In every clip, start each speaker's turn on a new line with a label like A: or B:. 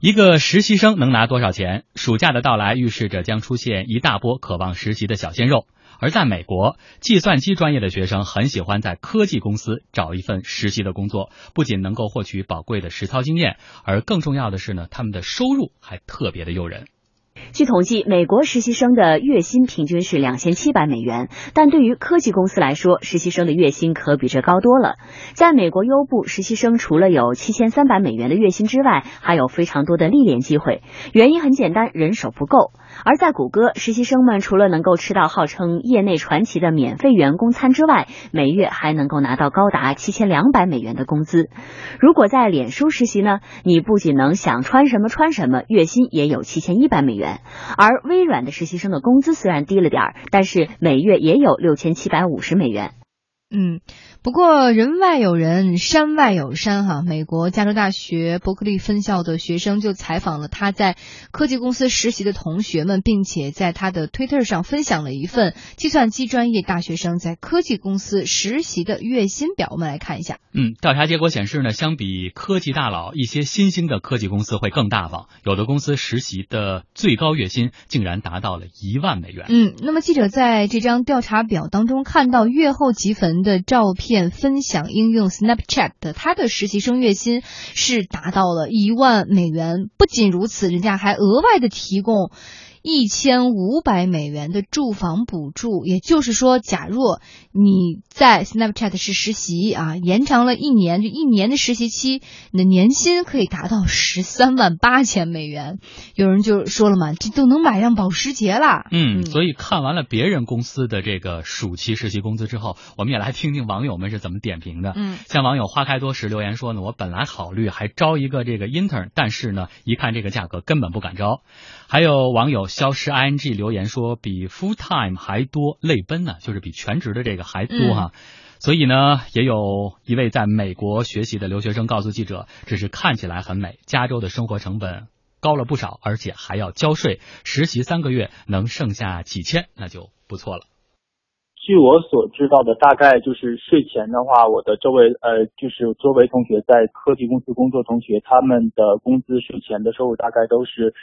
A: 一个实习生能拿多少钱？暑假的到来预示着将出现一大波渴望实习的小鲜肉。而在美国，计算机专业的学生很喜欢在科技公司找一份实习的工作，不仅能够获取宝贵的实操经验，而更重要的是呢，他们的收入还特别的诱人。
B: 据统计，美国实习生的月薪平均是两千七百美元，但对于科技公司来说，实习生的月薪可比这高多了。在美国优步，实习生除了有七千三百美元的月薪之外，还有非常多的历练机会。原因很简单，人手不够。而在谷歌，实习生们除了能够吃到号称业内传奇的免费员工餐之外，每月还能够拿到高达七千两百美元的工资。如果在脸书实习呢，你不仅能想穿什么穿什么，月薪也有七千一百美元。而微软的实习生的工资虽然低了点儿，但是每月也有六千七百五十美元。
C: 嗯。不过人外有人，山外有山哈。美国加州大学伯克利分校的学生就采访了他在科技公司实习的同学们，并且在他的推特上分享了一份计算机专业大学生在科技公司实习的月薪表。我们来看一下。
A: 嗯，调查结果显示呢，相比科技大佬，一些新兴的科技公司会更大方。有的公司实习的最高月薪竟然达到了一万美元。
C: 嗯，那么记者在这张调查表当中看到月后积分的照片。片分享应用 Snapchat 的他的实习生月薪是达到了一万美元。不仅如此，人家还额外的提供。一千五百美元的住房补助，也就是说，假若你在 Snapchat 是实习啊，延长了一年，就一年的实习期，你的年薪可以达到十三万八千美元。有人就说了嘛，这都能买辆保时捷了。
A: 嗯，所以看完了别人公司的这个暑期实习工资之后，我们也来听听网友们是怎么点评的。
C: 嗯，
A: 像网友花开多时留言说呢，我本来考虑还招一个这个 intern，但是呢，一看这个价格，根本不敢招。还有网友消失 ing 留言说，比 full time 还多，泪奔呢，就是比全职的这个还多哈。所以呢，也有一位在美国学习的留学生告诉记者，只是看起来很美，加州的生活成本高了不少，而且还要交税，实习三个月能剩下几千，那就不错了。
D: 据我所知道的，大概就是税前的话，我的周围呃，就是周围同学在科技公司工作同学，他们的工资税前的收入大概都是。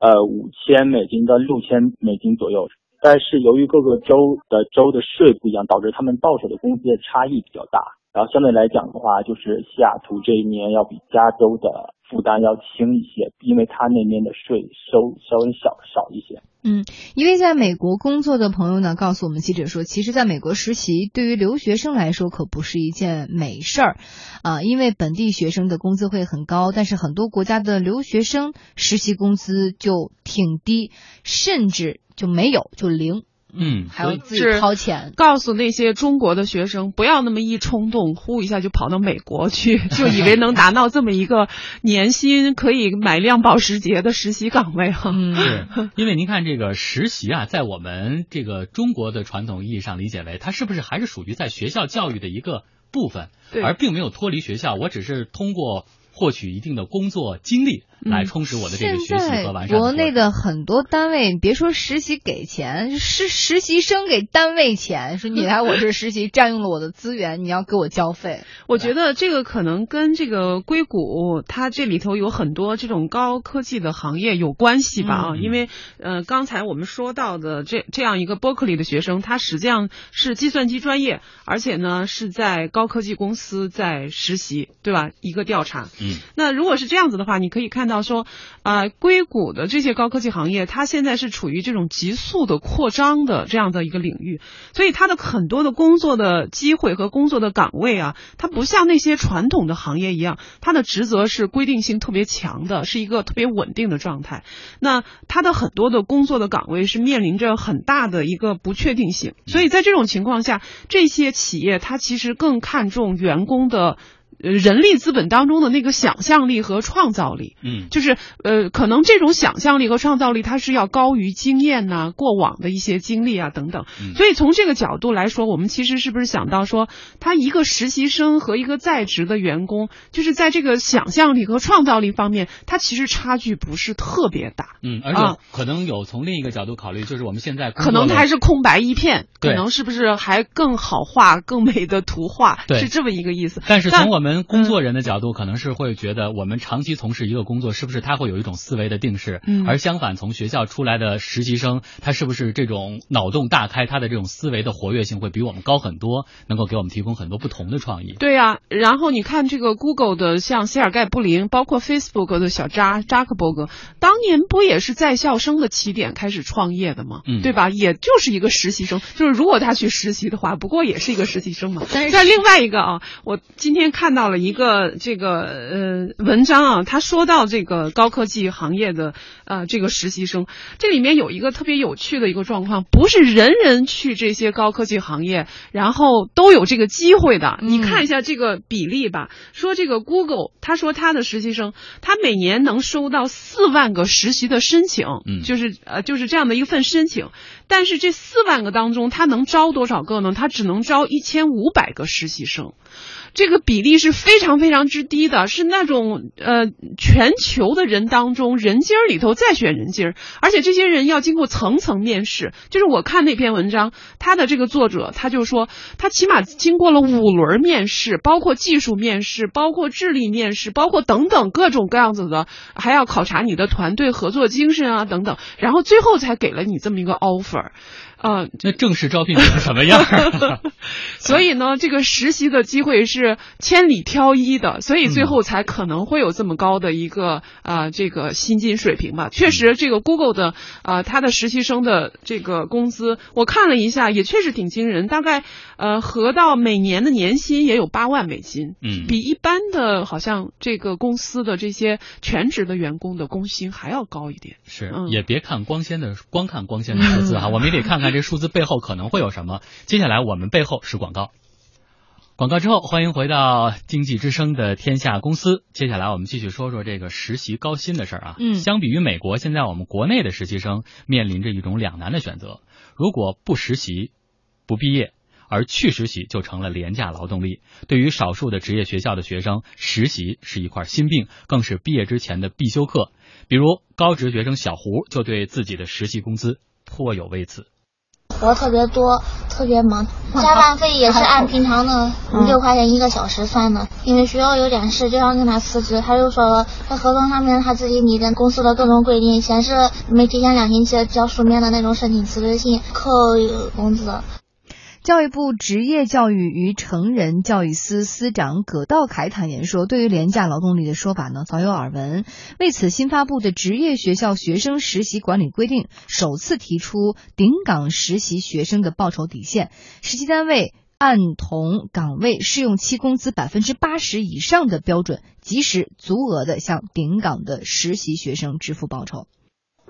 D: 呃，五千美金到六千美金左右，但是由于各个州的州的税不一样，导致他们到手的工资的差异比较大。然后相对来讲的话，就是西雅图这一年要比加州的。负担要轻一些，因为他那边的税收稍微少少一些。
C: 嗯，一位在美国工作的朋友呢，告诉我们记者说，其实在美国实习对于留学生来说可不是一件美事儿啊，因为本地学生的工资会很高，但是很多国家的留学生实习工资就挺低，甚至就没有，就零。
A: 嗯，
C: 还要自己掏钱。
E: 告诉那些中国的学生，不要那么一冲动，呼一下就跑到美国去，就以为能达到这么一个年薪，可以买辆保时捷的实习岗位哈。
A: 是，因为您看这个实习啊，在我们这个中国的传统意义上理解为，它是不是还是属于在学校教育的一个部分，而并没有脱离学校。我只是通过。获取一定的工作经历来充实我的这个学习和完善。
C: 国内的很多单位，别说实习给钱，是实习生给单位钱，说你来我这实习，占用了我的资源，你要给我交费。
E: 我觉得这个可能跟这个硅谷它这里头有很多这种高科技的行业有关系吧啊，因为呃刚才我们说到的这这样一个伯克利的学生，他实际上是计算机专业，而且呢是在高科技公司在实习，对吧？一个调查。那如果是这样子的话，你可以看到说，啊，硅谷的这些高科技行业，它现在是处于这种急速的扩张的这样的一个领域，所以它的很多的工作的机会和工作的岗位啊，它不像那些传统的行业一样，它的职责是规定性特别强的，是一个特别稳定的状态。那它的很多的工作的岗位是面临着很大的一个不确定性，所以在这种情况下，这些企业它其实更看重员工的。呃，人力资本当中的那个想象力和创造力，
A: 嗯，
E: 就是呃，可能这种想象力和创造力，它是要高于经验呐、过往的一些经历啊等等。所以从这个角度来说，我们其实是不是想到说，他一个实习生和一个在职的员工，就是在这个想象力和创造力方面，他其实差距不是特别大。
A: 嗯，而且可能有从另一个角度考虑，就是我们现在
E: 可能他还是空白一片，可能是不是还更好画、更美的图画，是这么一个意思。
A: 但是从我们们工作人的角度，可能是会觉得我们长期从事一个工作，是不是他会有一种思维的定式？
E: 嗯
A: 而相反，从学校出来的实习生，他是不是这种脑洞大开，他的这种思维的活跃性会比我们高很多，能够给我们提供很多不同的创意？
E: 对呀、然后你看这个 Google 的像谢尔盖布林，包括 Facebook 的小扎扎克伯格，当年不也是在校生的起点开始创业的吗？
A: 嗯
E: 对吧？也就是一个实习生，就是如果他去实习的话，不过也是一个实习生嘛。
C: 但是
E: 但另外一个啊，我今天看到了一个这个呃文章啊，他说到这个高科技行业的呃这个实习生，这里面有一个特别有趣的一个状况，不是人人去这些高科技行业，然后都有这个机会的。你看一下这个比例吧，说这个 Google，他说他的实习生，他每年能收到四万个实习的申请，
A: 嗯。
E: 就是呃就是这样的一份申请，但是这四万个当中，他能招多少个呢？他只能招一千五百个实习生。这个比例是非常非常之低的，是那种呃全球的人当中人精儿里头再选人精儿，而且这些人要经过层层面试。就是我看那篇文章，他的这个作者他就说，他起码经过了五轮面试，包括技术面试，包括智力面试，包括等等各种各样子的，还要考察你的团队合作精神啊等等，然后最后才给了你这么一个 offer。呃，
A: 那正式招聘是什么样？
E: 所以呢，这个实习的机会是千里挑一的，所以最后才可能会有这么高的一个啊、呃这个薪金水平吧。确实，这个 Google 的啊，他的实习生的这个工资，我看了一下，也确实挺惊人，大概呃合到每年的年薪也有八万美金。
A: 嗯，
E: 比一般的好像这个公司的这些全职的员工的工薪还要高一点。
A: 是
E: 嗯，
A: 也别看光鲜的，光看光鲜的数字哈，我们也得看看这数字背后可能会有什么。接下来我们背后是广告，广告之后欢迎回到经济之声的天下公司。接下来我们继续说说这个实习高薪的事儿啊。
C: 嗯
A: 相比于美国，现在我们国内的实习生面临着一种两难的选择：如果不实习，不毕业。而去实习就成了廉价劳动力。对于少数的职业学校的学生，实习是一块心病，更是毕业之前的必修课。比如高职学生小胡就对自己的实习工资颇有微词。
F: 活特别多，特别忙，加班费也是按平常的六块钱一个小时算的。因为学校有点事，就想跟他辞职，他就说了，在合同上面他自己拟的公司的各种规定，显示没提前两星期交书面的那种申请辞职信，扣工资。
C: 教育部职业教育与成人教育司司长葛道凯坦言说，对于廉价劳动力的说法呢，早有耳闻。为此，新发布的《职业学校学生实习管理规定》首次提出顶岗实习学生的报酬底线，实习单位按同岗位试用期工资百分之八十以上的标准，及时足额的向顶岗的实习学生支付报酬。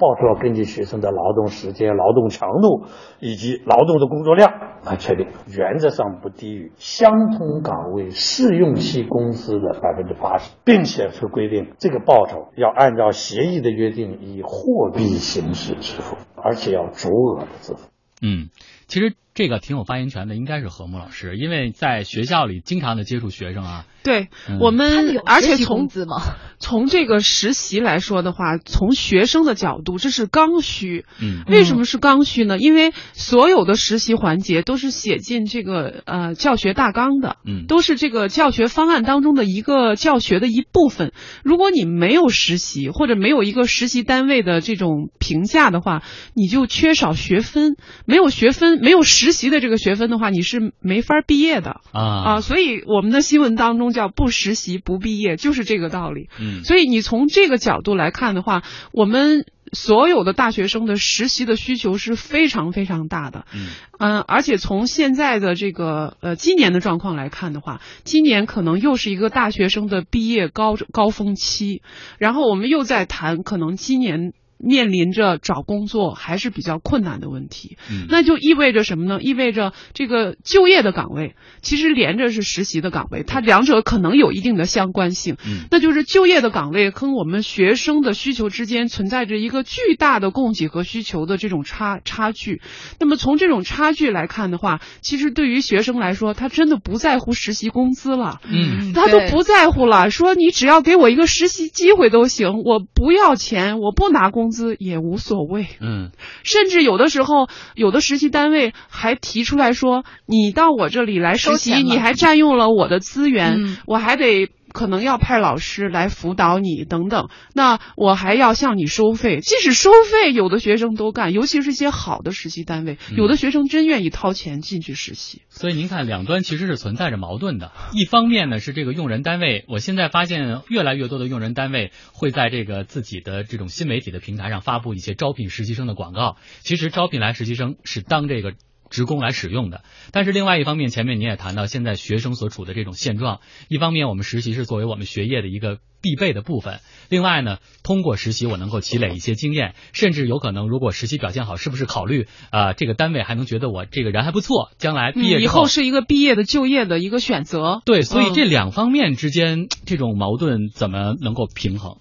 G: 报酬要根据学生的劳动时间、劳动强度以及劳动的工作量啊确定，原则上不低于相同岗位试用期工资的百分之八十，并且是规定这个报酬要按照协议的约定以货币形式支付，而且要足额的支付。
A: 嗯，其实这个挺有发言权的，应该是何木老师，因为在学校里经常的接触学生啊。
E: 对、
A: 嗯
E: 我们，而且从
C: 子嘛？
E: 从这个实习来说的话，从学生的角度，这是刚需。
A: 嗯
E: 为什么是刚需呢？因为所有的实习环节都是写进这个呃教学大纲的，
A: 嗯
E: 都是这个教学方案当中的一个教学的一部分。如果你没有实习或者没有一个实习单位的这种评价的话，你就缺少学分。没有学分，没有实习的这个学分的话，你是没法毕业的
A: 啊
E: 啊。所以我们的新闻当中叫不实习不毕业，就是这个道理。
A: 嗯
E: 所以你从这个角度来看的话，我们所有的大学生的实习的需求是非常非常大的。
A: 嗯
E: 嗯，而且从现在的这个呃今年的状况来看的话，今年可能又是一个大学生的毕业高高峰期，然后我们又在谈可能今年。面临着找工作还是比较困难的问题，
A: 嗯
E: 那就意味着什么呢？意味着这个就业的岗位其实连着是实习的岗位，它两者可能有一定的相关性。
A: 嗯
E: 那就是就业的岗位跟我们学生的需求之间存在着一个巨大的供给和需求的这种差差距。那么从这种差距来看的话，其实对于学生来说，他真的不在乎实习工资了。
A: 嗯
E: 他都不在乎了，说你只要给我一个实习机会都行，我不要钱，我不拿工工资也无所谓。
A: 嗯，
E: 甚至有的时候，有的实习单位还提出来说，你到我这里来实习，你还占用了我的资源，
C: 嗯
E: 我还得。可能要派老师来辅导你等等，那我还要向你收费。即使收费，有的学生都干，尤其是一些好的实习单位，
A: 嗯
E: 有的学生真愿意掏钱进去实习。
A: 所以您看，两端其实是存在着矛盾的。一方面呢，是这个用人单位，我现在发现越来越多的用人单位会在这个自己的这种新媒体的平台上发布一些招聘实习生的广告。其实招聘来实习生是当这个。职工来使用的，但是另外一方面，前面你也谈到现在学生所处的这种现状，一方面我们实习是作为我们学业的一个必备的部分，另外呢，通过实习我能够积累一些经验，甚至有可能如果实习表现好，是不是考虑啊、呃、这个单位还能觉得我这个人还不错，将来毕业
E: 嗯、以后是一个毕业的就业的一个选择。
A: 对，所以这两方面之间、嗯、这种矛盾怎么能够平衡？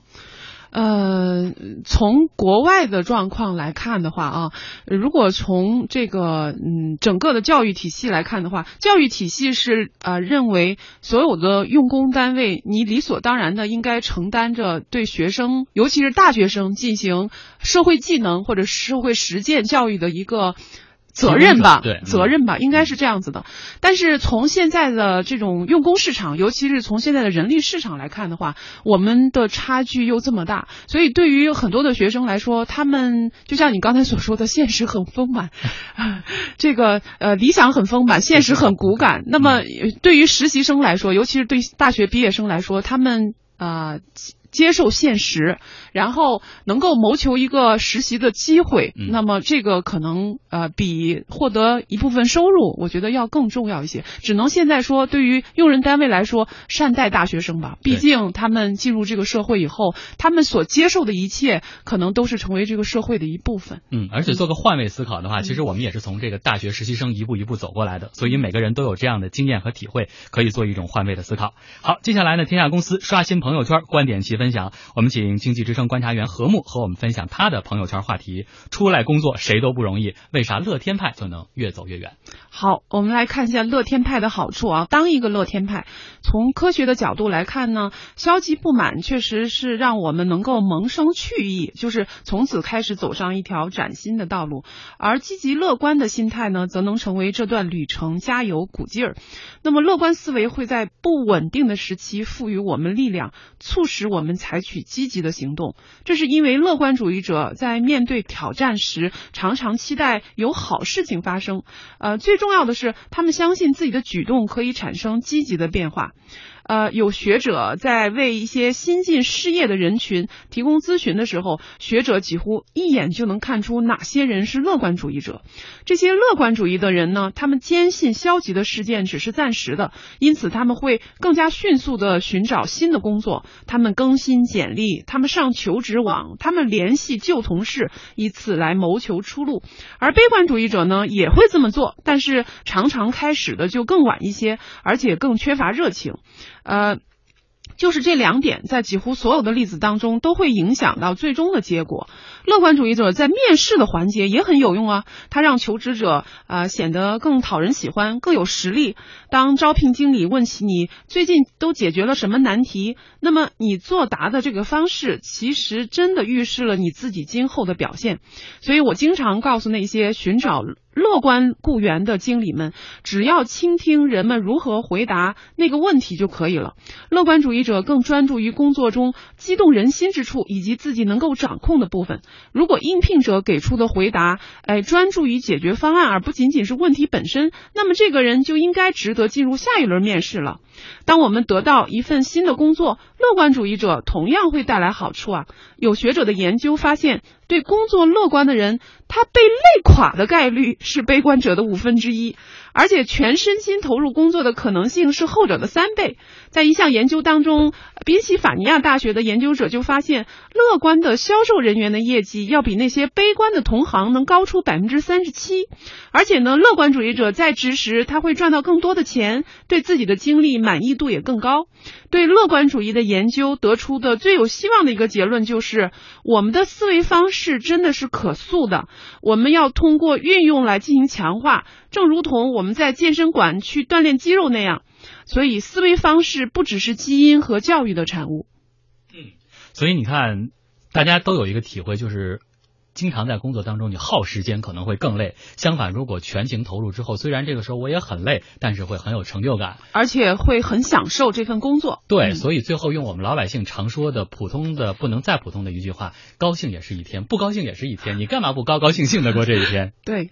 E: 呃，从国外的状况来看的话啊，如果从这个嗯整个的教育体系来看的话，教育体系是呃认为所有的用工单位，你理所当然的应该承担着对学生，尤其是大学生进行社会技能或者社会实践教育的一个。责任吧，
A: 对，
E: 责任吧，应该是这样子的。但是从现在的这种用工市场，尤其是从现在的人力市场来看的话，我们的差距又这么大，所以对于很多的学生来说，他们就像你刚才所说的，现实很丰满，这个呃理想很丰满，现实很骨感。那么对于实习生来说，尤其是对大学毕业生来说，他们啊。呃接受现实，然后能够谋求一个实习的机会，
A: 嗯、
E: 那么这个可能呃比获得一部分收入，我觉得要更重要一些。只能现在说，对于用人单位来说，善待大学生吧。毕竟他们进入这个社会以后，他们所接受的一切，可能都是成为这个社会的一部分。
A: 嗯，而且做个换位思考的话，嗯、其实我们也是从这个大学实习生一步一步走过来的，所以每个人都有这样的经验和体会，可以做一种换位的思考。好，接下来呢，天下公司刷新朋友圈，观点齐分分享。我们请经济之声观察员何木和我们分享他的朋友圈话题：出来工作谁都不容易，为啥乐天派就能越走越远？
E: 好，我们来看一下乐天派的好处啊。当一个乐天派，从科学的角度来看呢，消极不满确实是让我们能够萌生去意，就是从此开始走上一条崭新的道路；而积极乐观的心态呢，则能成为这段旅程加油鼓劲儿。那么，乐观思维会在不稳定的时期赋予我们力量，促使我们采取积极的行动。这是因为乐观主义者在面对挑战时，常常期待有好事情发生。呃，最终重要的是，他们相信自己的举动可以产生积极的变化。呃，有学者在为一些新进失业的人群提供咨询的时候，学者几乎一眼就能看出哪些人是乐观主义者。这些乐观主义的人呢，他们坚信消极的事件只是暂时的，因此他们会更加迅速的寻找新的工作，他们更新简历，他们上求职网，他们联系旧同事，以此来谋求出路。而悲观主义者呢，也会这么做，但是常常开始的就更晚一些，而且更缺乏热情。呃，就是这两点，在几乎所有的例子当中都会影响到最终的结果。乐观主义者在面试的环节也很有用啊，他让求职者啊、呃、显得更讨人喜欢，更有实力。当招聘经理问起你最近都解决了什么难题，那么你作答的这个方式，其实真的预示了你自己今后的表现。所以我经常告诉那些寻找乐观雇员的经理们，只要倾听人们如何回答那个问题就可以了。乐观主义者更专注于工作中激动人心之处，以及自己能够掌控的部分。如果应聘者给出的回答，哎，专注于解决方案，而不仅仅是问题本身，那么这个人就应该值得进入下一轮面试了。当我们得到一份新的工作，乐观主义者同样会带来好处啊。有学者的研究发现，对工作乐观的人，他被累垮的概率是悲观者的五分之一，而且全身心投入工作的可能性是后者的三倍。在一项研究当中，宾夕法尼亚大学的研究者就发现，乐观的销售人员的业绩要比那些悲观的同行能高出百分之三十七。而且呢，乐观主义者在职时他会赚到更多的钱，对自己的经历满意度也更高。对乐观主义的研究得出的最有希望的一个结论就是，我们的思维方式真的是可塑的，我们要通过运用来进行强化，正如同我们在健身馆去锻炼肌肉那样。所以，思维方式不只是基因和教育的产物。
A: 嗯，所以你看。大家都有一个体会，就是经常在工作当中，你耗时间可能会更累。相反，如果全情投入之后，虽然这个时候我也很累，但是会很有成就感，
E: 而且会很享受这份工作。
A: 对，所以最后用我们老百姓常说的普通的不能再普通的一句话：高兴也是一天，不高兴也是一天。你干嘛不高高兴兴的过这一天？
E: 对。